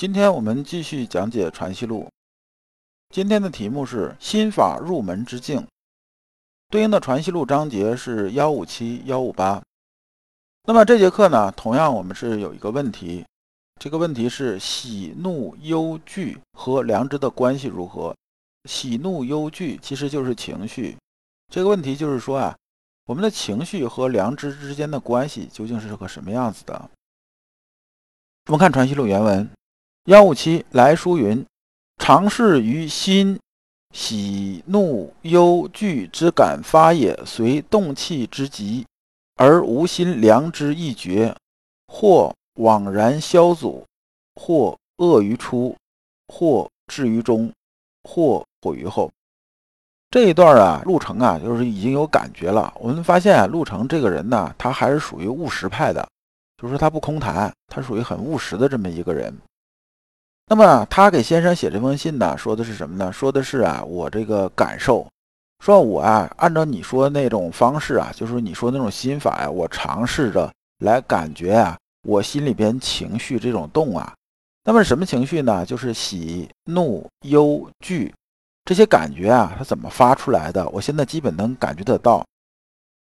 今天我们继续讲解《传习录》。今天的题目是“心法入门之境”，对应的《传习录》章节是幺五七、幺五八。那么这节课呢，同样我们是有一个问题。这个问题是喜怒忧惧和良知的关系如何？喜怒忧惧其实就是情绪。这个问题就是说啊，我们的情绪和良知之间的关系究竟是个什么样子的？我们看《传习录》原文：幺五七来书云：“常事于心，喜怒忧惧之感发也，随动气之极，而无心良知一绝，或。”枉然消阻，或恶于出，或至于中，或毁于后。这一段啊，陆程啊，就是已经有感觉了。我们发现啊，陆程这个人呢，他还是属于务实派的，就是他不空谈，他属于很务实的这么一个人。那么他给先生写这封信呢，说的是什么呢？说的是啊，我这个感受，说我啊，按照你说那种方式啊，就是你说那种心法呀，我尝试着来感觉啊。我心里边情绪这种动啊，那么什么情绪呢？就是喜怒忧惧这些感觉啊，它怎么发出来的？我现在基本能感觉得到，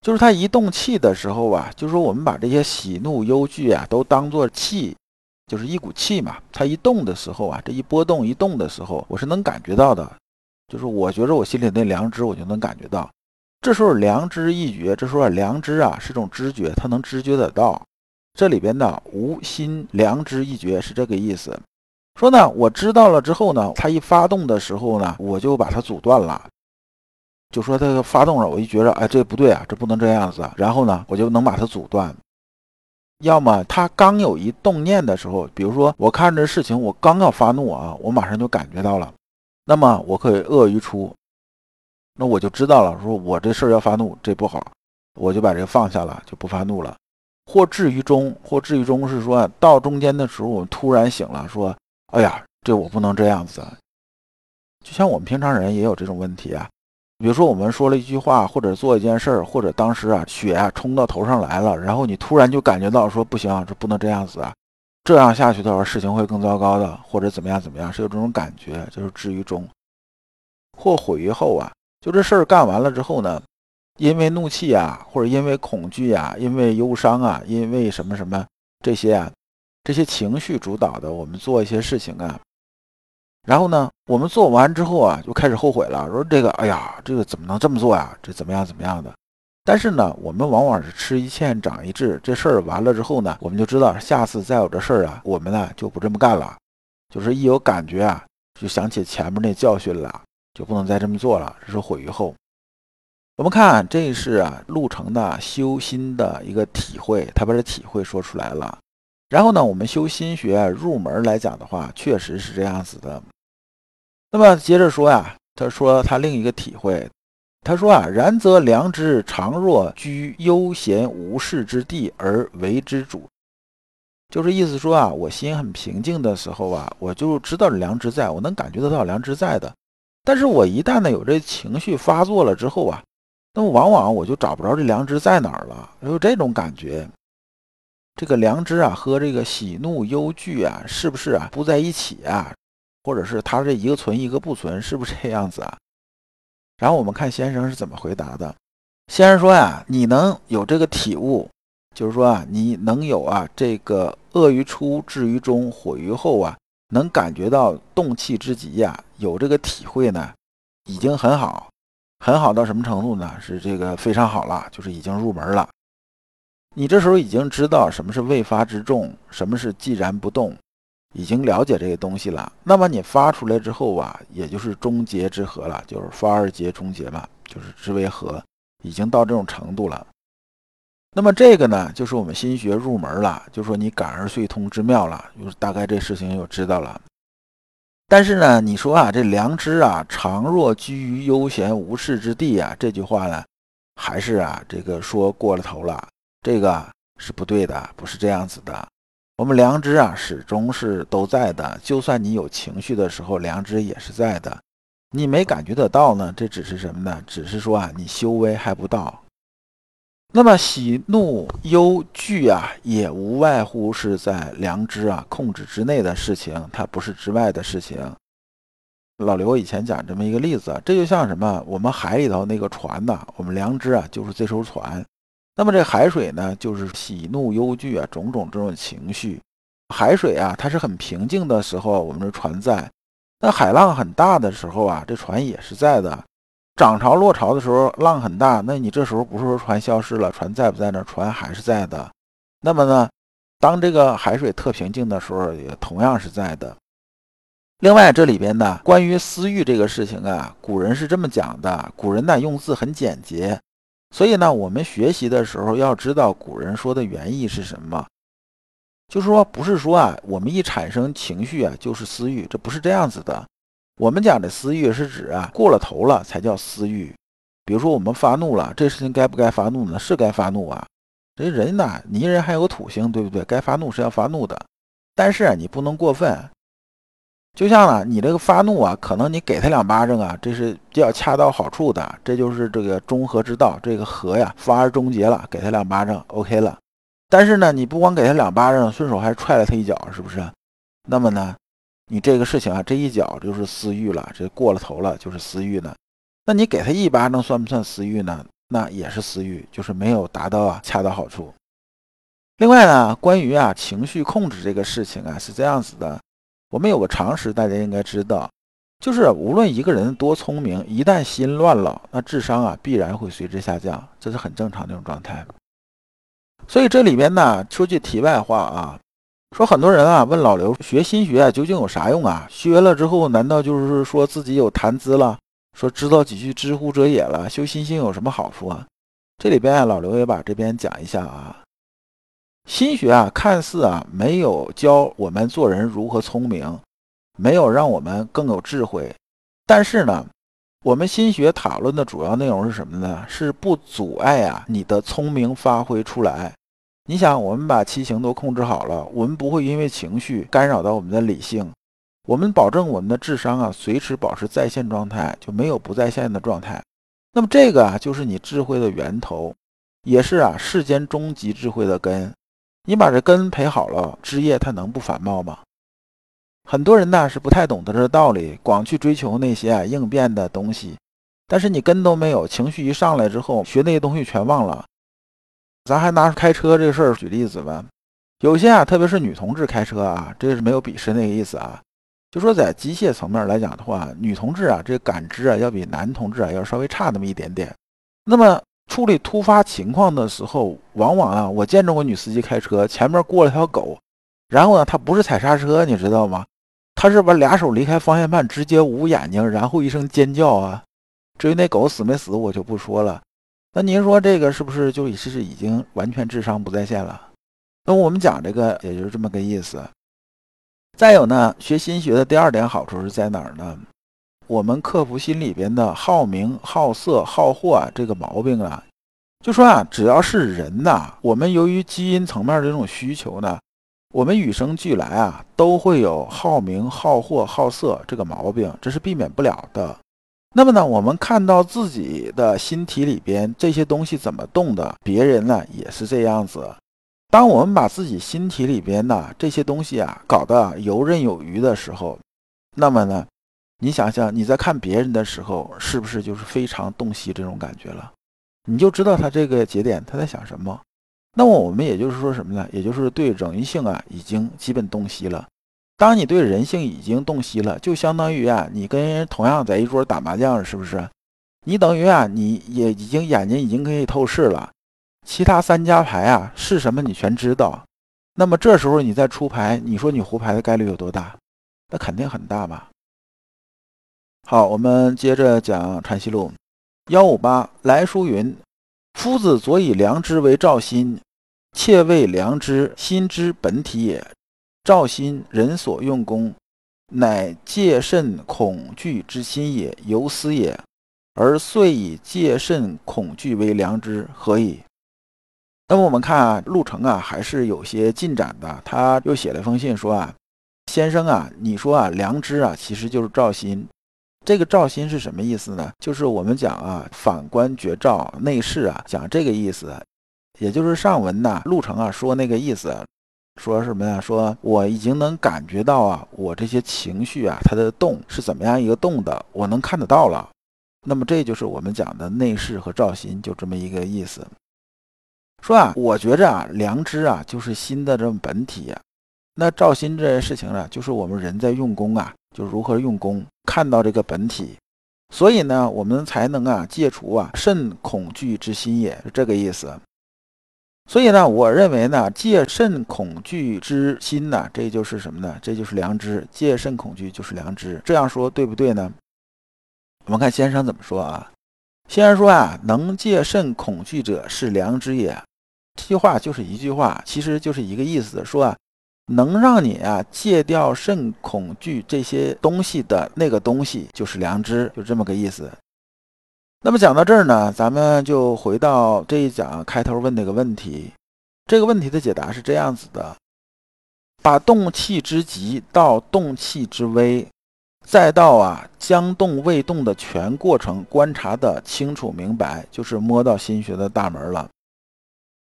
就是它一动气的时候啊，就是说我们把这些喜怒忧惧啊都当做气，就是一股气嘛。它一动的时候啊，这一波动一动的时候，我是能感觉到的，就是我觉着我心里那良知，我就能感觉到。这时候良知一觉，这时候良知啊是种知觉，它能知觉得到。这里边的无心良知一绝是这个意思，说呢，我知道了之后呢，它一发动的时候呢，我就把它阻断了，就说它发动了，我一觉着，哎，这不对啊，这不能这样子，然后呢，我就能把它阻断。要么他刚有一动念的时候，比如说我看这事情，我刚要发怒啊，我马上就感觉到了，那么我可以恶于出，那我就知道了，说我这事儿要发怒，这不好，我就把这个放下了，就不发怒了。或至于中，或至于中是说到中间的时候，我突然醒了，说：“哎呀，这我不能这样子。”就像我们平常人也有这种问题啊。比如说，我们说了一句话，或者做一件事儿，或者当时啊血啊冲到头上来了，然后你突然就感觉到说：“不行，这不能这样子啊，这样下去的话，事情会更糟糕的，或者怎么样怎么样，是有这种感觉，就是至于中，或毁于后啊。就这事儿干完了之后呢？”因为怒气啊，或者因为恐惧啊，因为忧伤啊，因为什么什么这些啊，这些情绪主导的，我们做一些事情啊，然后呢，我们做完之后啊，就开始后悔了，说这个，哎呀，这个怎么能这么做呀？这怎么样怎么样的？但是呢，我们往往是吃一堑长一智，这事儿完了之后呢，我们就知道下次再有这事儿啊，我们呢就不这么干了，就是一有感觉啊，就想起前面那教训了，就不能再这么做了，这是毁于后。我们看，这是啊，路程的修心的一个体会，他把这体会说出来了。然后呢，我们修心学入门来讲的话，确实是这样子的。那么接着说呀，他说他另一个体会，他说啊，然则良知常若居悠闲无事之地而为之主，就是意思说啊，我心很平静的时候啊，我就知道良知在，我能感觉得到良知在的。但是我一旦呢有这情绪发作了之后啊。那么往往我就找不着这良知在哪儿了，有这种感觉。这个良知啊和这个喜怒忧惧啊，是不是啊不在一起啊？或者是他这一个存一个不存，是不是这样子啊？然后我们看先生是怎么回答的。先生说呀，你能有这个体悟，就是说啊，你能有啊这个恶于出，至于中，毁于后啊，能感觉到动气之极呀，有这个体会呢，已经很好。很好到什么程度呢？是这个非常好了，就是已经入门了。你这时候已经知道什么是未发之众，什么是寂然不动，已经了解这些东西了。那么你发出来之后啊，也就是终结之和了，就是发而结终结嘛，就是之为和，已经到这种程度了。那么这个呢，就是我们心学入门了，就说你感而遂通之妙了，就是大概这事情就知道了。但是呢，你说啊，这良知啊，常若居于悠闲无事之地啊，这句话呢，还是啊，这个说过了头了，这个是不对的，不是这样子的。我们良知啊，始终是都在的，就算你有情绪的时候，良知也是在的。你没感觉得到呢，这只是什么呢？只是说啊，你修为还不到。那么喜怒忧惧啊，也无外乎是在良知啊控制之内的事情，它不是之外的事情。老刘以前讲这么一个例子，这就像什么？我们海里头那个船呐，我们良知啊就是这艘船。那么这海水呢，就是喜怒忧惧啊种种这种情绪。海水啊，它是很平静的时候，我们的船在；那海浪很大的时候啊，这船也是在的。涨潮落潮的时候，浪很大，那你这时候不是说船消失了，船在不在那？船还是在的。那么呢，当这个海水特平静的时候，也同样是在的。另外，这里边呢，关于私欲这个事情啊，古人是这么讲的。古人呢，用字很简洁，所以呢，我们学习的时候要知道古人说的原意是什么。就是说，不是说啊，我们一产生情绪啊，就是私欲，这不是这样子的。我们讲的私欲是指啊，过了头了才叫私欲。比如说我们发怒了，这事情该不该发怒呢？是该发怒啊。这人呐，泥人还有土性，对不对？该发怒是要发怒的，但是啊，你不能过分。就像啊，你这个发怒啊，可能你给他两巴掌啊，这是比较恰到好处的，这就是这个中和之道。这个和呀，发而终结了，给他两巴掌，OK 了。但是呢，你不光给他两巴掌，顺手还踹了他一脚，是不是？那么呢？你这个事情啊，这一脚就是私欲了，这过了头了就是私欲呢。那你给他一巴掌算不算私欲呢？那也是私欲，就是没有达到啊恰到好处。另外呢，关于啊情绪控制这个事情啊是这样子的，我们有个常识，大家应该知道，就是无论一个人多聪明，一旦心乱了，那智商啊必然会随之下降，这是很正常的一种状态。所以这里边呢，说句题外话啊。说很多人啊问老刘学心学究竟有啥用啊？学了之后难道就是说自己有谈资了？说知道几句知乎者也了？修心性有什么好处啊？这里边啊老刘也把这边讲一下啊。心学啊看似啊没有教我们做人如何聪明，没有让我们更有智慧，但是呢，我们心学讨论的主要内容是什么呢？是不阻碍啊你的聪明发挥出来。你想，我们把七情都控制好了，我们不会因为情绪干扰到我们的理性，我们保证我们的智商啊，随时保持在线状态，就没有不在线的状态。那么这个啊，就是你智慧的源头，也是啊世间终极智慧的根。你把这根培好了，枝叶它能不繁茂吗？很多人呢是不太懂得这道理，光去追求那些啊应变的东西，但是你根都没有，情绪一上来之后，学那些东西全忘了。咱还拿开车这个事儿举例子吧，有些啊，特别是女同志开车啊，这是没有鄙视那个意思啊，就说在机械层面来讲的话，女同志啊，这个感知啊，要比男同志啊要稍微差那么一点点。那么处理突发情况的时候，往往啊，我见着过女司机开车，前面过了条狗，然后呢，她不是踩刹车，你知道吗？她是把俩手离开方向盘，直接捂眼睛，然后一声尖叫啊。至于那狗死没死，我就不说了。那您说这个是不是就已是已经完全智商不在线了？那我们讲这个也就是这么个意思。再有呢，学心学的第二点好处是在哪儿呢？我们克服心里边的好名、好色、好货啊这个毛病啊，就说啊，只要是人呐，我们由于基因层面的这种需求呢，我们与生俱来啊，都会有好名、好货、好色这个毛病，这是避免不了的。那么呢，我们看到自己的心体里边这些东西怎么动的，别人呢也是这样子。当我们把自己心体里边的这些东西啊搞得游刃有余的时候，那么呢，你想想你在看别人的时候，是不是就是非常洞悉这种感觉了？你就知道他这个节点他在想什么。那么我们也就是说什么呢？也就是对人性啊已经基本洞悉了。当你对人性已经洞悉了，就相当于啊，你跟人同样在一桌打麻将，是不是？你等于啊，你也已经眼睛已经可以透视了，其他三家牌啊是什么你全知道。那么这时候你再出牌，你说你胡牌的概率有多大？那肯定很大吧。好，我们接着讲《传习录》幺五八来书云：夫子所以良知为照心，切谓良知心之本体也。照心人所用功，乃戒慎恐惧之心也，由思也。而遂以戒慎恐惧为良知，何以？那么我们看啊，陆程啊，还是有些进展的。他又写了一封信说啊，先生啊，你说啊，良知啊，其实就是照心。这个照心是什么意思呢？就是我们讲啊，反观觉照内视啊，讲这个意思，也就是上文呐，陆程啊说那个意思，说什么呀？说我已经能感觉到啊，我这些情绪啊，它的动是怎么样一个动的，我能看得到了。那么这就是我们讲的内视和照心，就这么一个意思。说啊，我觉着啊，良知啊，就是心的这种本体。那照心这件事情呢，就是我们人在用功啊，就如何用功。看到这个本体，所以呢，我们才能啊戒除啊慎恐惧之心也，是这个意思。所以呢，我认为呢，戒慎恐惧之心呢，这就是什么呢？这就是良知。戒慎恐惧就是良知。这样说对不对呢？我们看先生怎么说啊？先生说啊，能戒慎恐惧者是良知也。这句话就是一句话，其实就是一个意思，说啊。能让你啊戒掉甚恐惧这些东西的那个东西，就是良知，就这么个意思。那么讲到这儿呢，咱们就回到这一讲开头问那个问题。这个问题的解答是这样子的：把动气之极到动气之微，再到啊将动未动的全过程观察的清楚明白，就是摸到心学的大门了。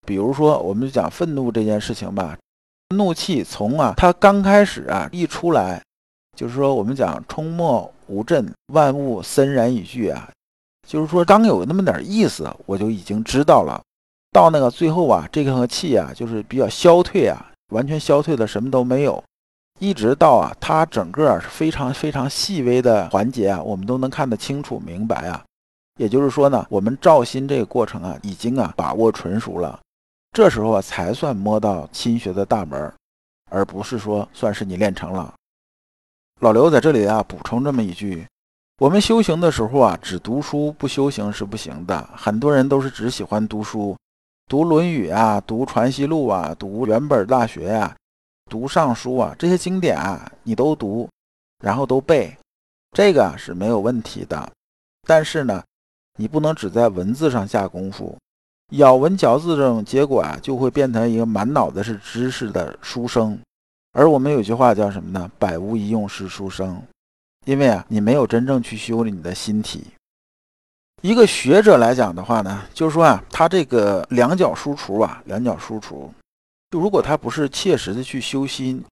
比如说，我们就讲愤怒这件事情吧。怒气从啊，它刚开始啊一出来，就是说我们讲冲没无震，万物森然以惧啊，就是说刚有那么点意思，我就已经知道了。到那个最后啊，这个气啊就是比较消退啊，完全消退的什么都没有，一直到啊它整个是非常非常细微的环节啊，我们都能看得清楚明白啊。也就是说呢，我们照心这个过程啊，已经啊把握纯熟了。这时候啊，才算摸到心学的大门，而不是说算是你练成了。老刘在这里啊，补充这么一句：我们修行的时候啊，只读书不修行是不行的。很多人都是只喜欢读书，读《论语》啊，读《传习录》啊，读原本大学呀，读《尚书》啊，这些经典啊，你都读，然后都背，这个是没有问题的。但是呢，你不能只在文字上下功夫。咬文嚼字这种结果啊，就会变成一个满脑子是知识的书生。而我们有句话叫什么呢？百无一用是书生。因为啊，你没有真正去修理你的心体。一个学者来讲的话呢，就是说啊，他这个两脚书橱啊，两脚书橱，就如果他不是切实的去修心，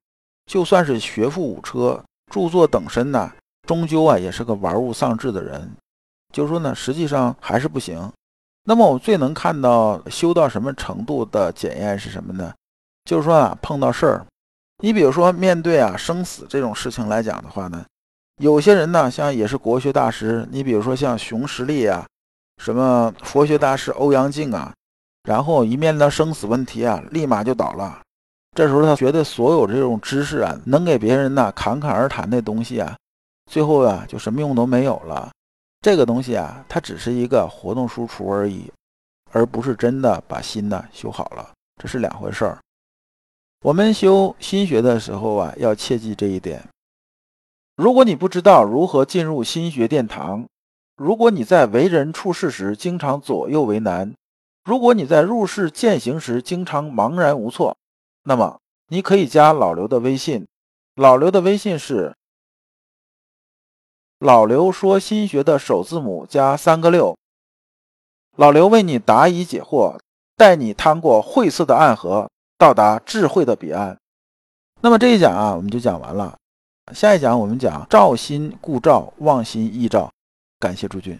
就算是学富五车、著作等身呢，终究啊，也是个玩物丧志的人。就是说呢，实际上还是不行。那么我们最能看到修到什么程度的检验是什么呢？就是说啊，碰到事儿，你比如说面对啊生死这种事情来讲的话呢，有些人呢，像也是国学大师，你比如说像熊十力啊，什么佛学大师欧阳靖啊，然后一面到生死问题啊，立马就倒了。这时候他觉得所有这种知识啊，能给别人呢侃侃而谈的东西啊，最后啊就什么用都没有了。这个东西啊，它只是一个活动输出而已，而不是真的把心呢修好了，这是两回事儿。我们修心学的时候啊，要切记这一点。如果你不知道如何进入心学殿堂，如果你在为人处事时经常左右为难，如果你在入世践行时经常茫然无措，那么你可以加老刘的微信，老刘的微信是。老刘说：“新学的首字母加三个六。”老刘为你答疑解惑，带你趟过晦涩的暗河，到达智慧的彼岸。那么这一讲啊，我们就讲完了。下一讲我们讲“照心故照，忘心亦照”。感谢诸君。